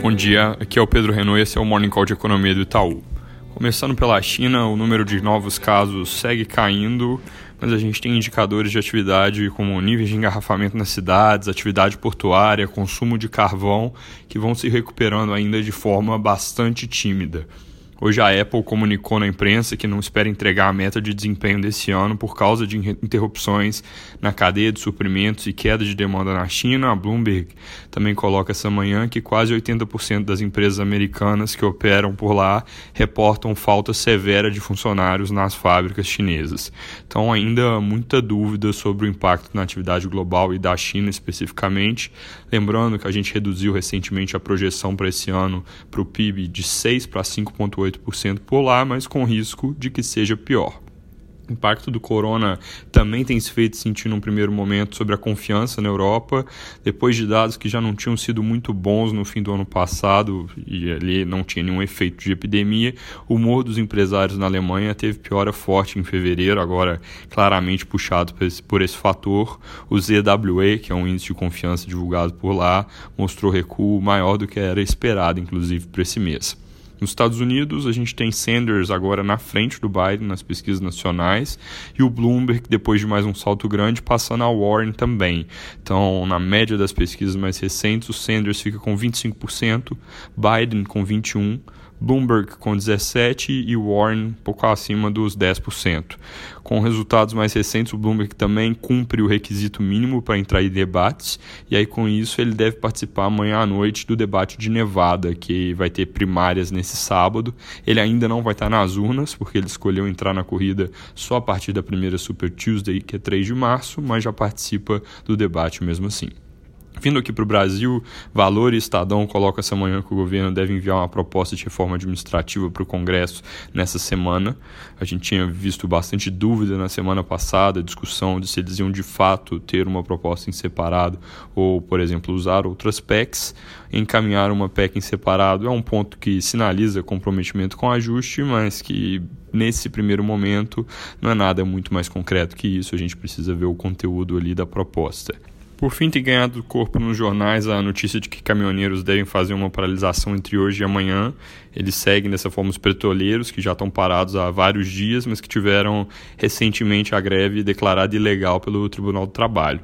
Bom dia, aqui é o Pedro Renault e esse é o Morning Call de Economia do Itaú. Começando pela China, o número de novos casos segue caindo, mas a gente tem indicadores de atividade como níveis de engarrafamento nas cidades, atividade portuária, consumo de carvão, que vão se recuperando ainda de forma bastante tímida. Hoje a Apple comunicou na imprensa que não espera entregar a meta de desempenho desse ano por causa de interrupções na cadeia de suprimentos e queda de demanda na China. A Bloomberg também coloca essa manhã que quase 80% das empresas americanas que operam por lá reportam falta severa de funcionários nas fábricas chinesas. Então ainda muita dúvida sobre o impacto na atividade global e da China especificamente. Lembrando que a gente reduziu recentemente a projeção para esse ano para o PIB de 6 para 5,8 8% por lá, mas com risco de que seja pior. O impacto do corona também tem se feito sentir num primeiro momento sobre a confiança na Europa, depois de dados que já não tinham sido muito bons no fim do ano passado e ali não tinha nenhum efeito de epidemia. O humor dos empresários na Alemanha teve piora forte em fevereiro, agora claramente puxado por esse, por esse fator. O ZWE, que é um índice de confiança divulgado por lá, mostrou recuo maior do que era esperado, inclusive, para esse mês. Nos Estados Unidos, a gente tem Sanders agora na frente do Biden nas pesquisas nacionais e o Bloomberg, depois de mais um salto grande, passando a Warren também. Então, na média das pesquisas mais recentes, o Sanders fica com 25%, Biden com 21%, Bloomberg com 17% e Warren um pouco acima dos 10%. Com resultados mais recentes, o Bloomberg também cumpre o requisito mínimo para entrar em debates, e aí com isso ele deve participar amanhã à noite do debate de Nevada, que vai ter primárias nesse sábado. Ele ainda não vai estar nas urnas, porque ele escolheu entrar na corrida só a partir da primeira Super Tuesday, que é 3 de março, mas já participa do debate mesmo assim. Vindo aqui para o Brasil, Valor e Estadão colocam essa manhã que o governo deve enviar uma proposta de reforma administrativa para o Congresso nessa semana. A gente tinha visto bastante dúvida na semana passada, discussão de se eles iam de fato ter uma proposta em separado ou, por exemplo, usar outras PECs. Encaminhar uma PEC em separado é um ponto que sinaliza comprometimento com ajuste, mas que nesse primeiro momento não é nada muito mais concreto que isso. A gente precisa ver o conteúdo ali da proposta. Por fim, tem ganhado corpo nos jornais a notícia de que caminhoneiros devem fazer uma paralisação entre hoje e amanhã. Eles seguem dessa forma os petroleiros, que já estão parados há vários dias, mas que tiveram recentemente a greve declarada ilegal pelo Tribunal do Trabalho.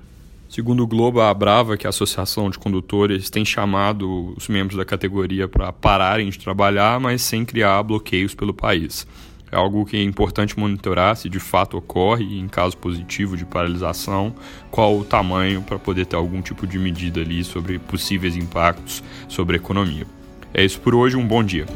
Segundo o Globo, a Brava, que é a Associação de Condutores, tem chamado os membros da categoria para pararem de trabalhar, mas sem criar bloqueios pelo país. É algo que é importante monitorar se de fato ocorre e, em caso positivo de paralisação, qual o tamanho para poder ter algum tipo de medida ali sobre possíveis impactos sobre a economia. É isso por hoje, um bom dia.